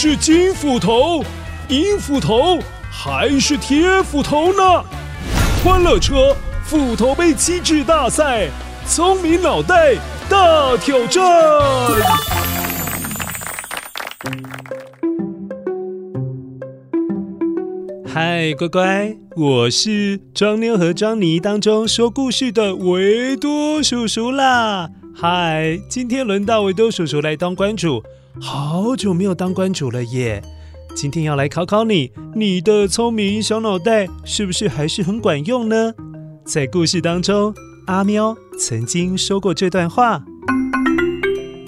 是金斧头、银斧头还是铁斧头呢？欢乐车斧头杯机智大赛，聪明脑袋大挑战。嗨，乖乖，我是装妞和装妮当中说故事的维多叔叔啦。嗨，今天轮到维多叔叔来当关主，好久没有当关主了耶。今天要来考考你，你的聪明小脑袋是不是还是很管用呢？在故事当中，阿喵曾经说过这段话。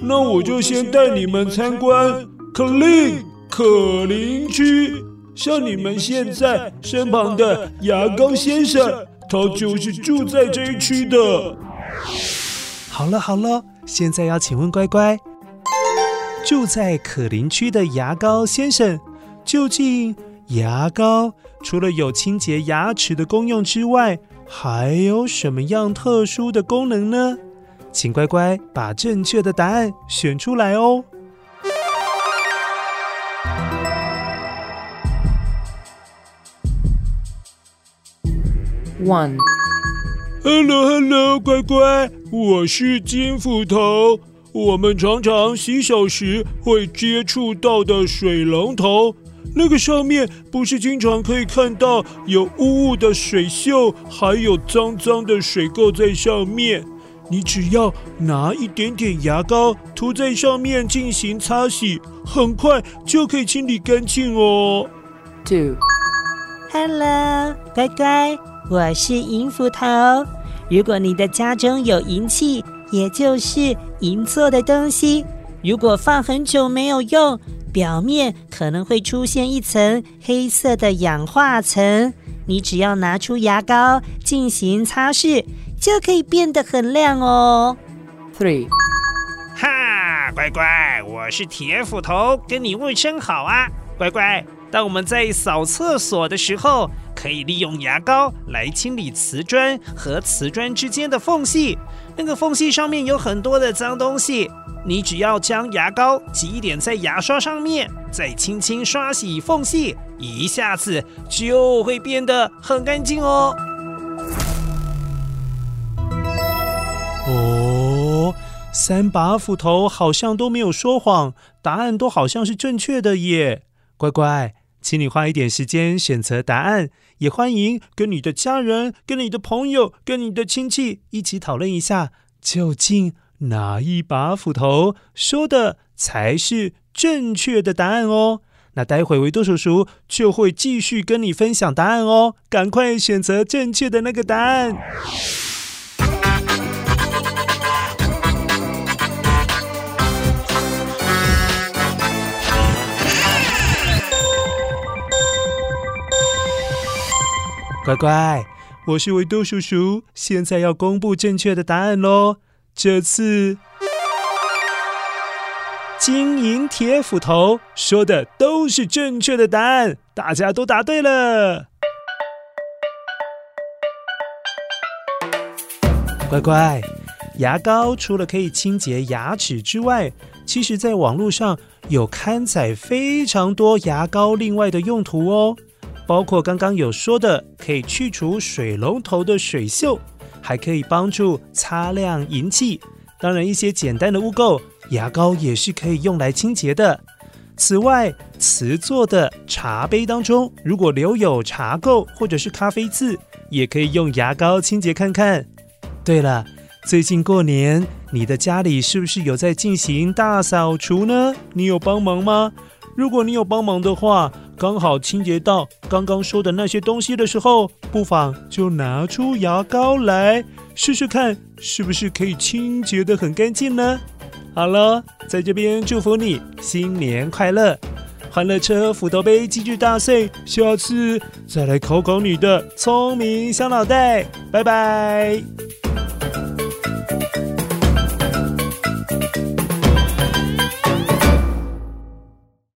那我就先带你们参观可伶可伶区。像你们现在身旁的牙膏先生，他就是住在这一区的。好了好了，现在要请问乖乖，住在可林区的牙膏先生，究竟牙膏除了有清洁牙齿的功用之外，还有什么样特殊的功能呢？请乖乖把正确的答案选出来哦。one One，Hello，Hello，乖乖，我是金斧头。我们常常洗手时会接触到的水龙头，那个上面不是经常可以看到有污污的水锈，还有脏脏的水垢在上面。你只要拿一点点牙膏涂在上面进行擦洗，很快就可以清理干净哦。Two Two，Hello，乖乖。我是银斧头。如果你的家中有银器，也就是银做的东西，如果放很久没有用，表面可能会出现一层黑色的氧化层。你只要拿出牙膏进行擦拭，就可以变得很亮哦。Three，哈，乖乖，我是铁斧头，跟你问声好啊，乖乖。当我们在扫厕所的时候，可以利用牙膏来清理瓷砖和瓷砖之间的缝隙。那个缝隙上面有很多的脏东西，你只要将牙膏挤一点在牙刷上面，再轻轻刷洗缝隙，一下子就会变得很干净哦。哦，三把斧头好像都没有说谎，答案都好像是正确的耶，乖乖。请你花一点时间选择答案，也欢迎跟你的家人、跟你的朋友、跟你的亲戚一起讨论一下，究竟哪一把斧头说的才是正确的答案哦。那待会维多叔叔就会继续跟你分享答案哦，赶快选择正确的那个答案。乖乖，我是维多叔叔，现在要公布正确的答案喽。这次金银铁斧头说的都是正确的答案，大家都答对了。乖乖，牙膏除了可以清洁牙齿之外，其实在网络上有刊载非常多牙膏另外的用途哦。包括刚刚有说的，可以去除水龙头的水锈，还可以帮助擦亮银器。当然，一些简单的污垢，牙膏也是可以用来清洁的。此外，瓷做的茶杯当中，如果留有茶垢或者是咖啡渍，也可以用牙膏清洁看看。对了，最近过年，你的家里是不是有在进行大扫除呢？你有帮忙吗？如果你有帮忙的话，刚好清洁到刚刚说的那些东西的时候，不妨就拿出牙膏来试试看，是不是可以清洁得很干净呢？好了，在这边祝福你新年快乐！欢乐车斧头杯机智大赛，下次再来考考你的聪明小脑袋，拜拜。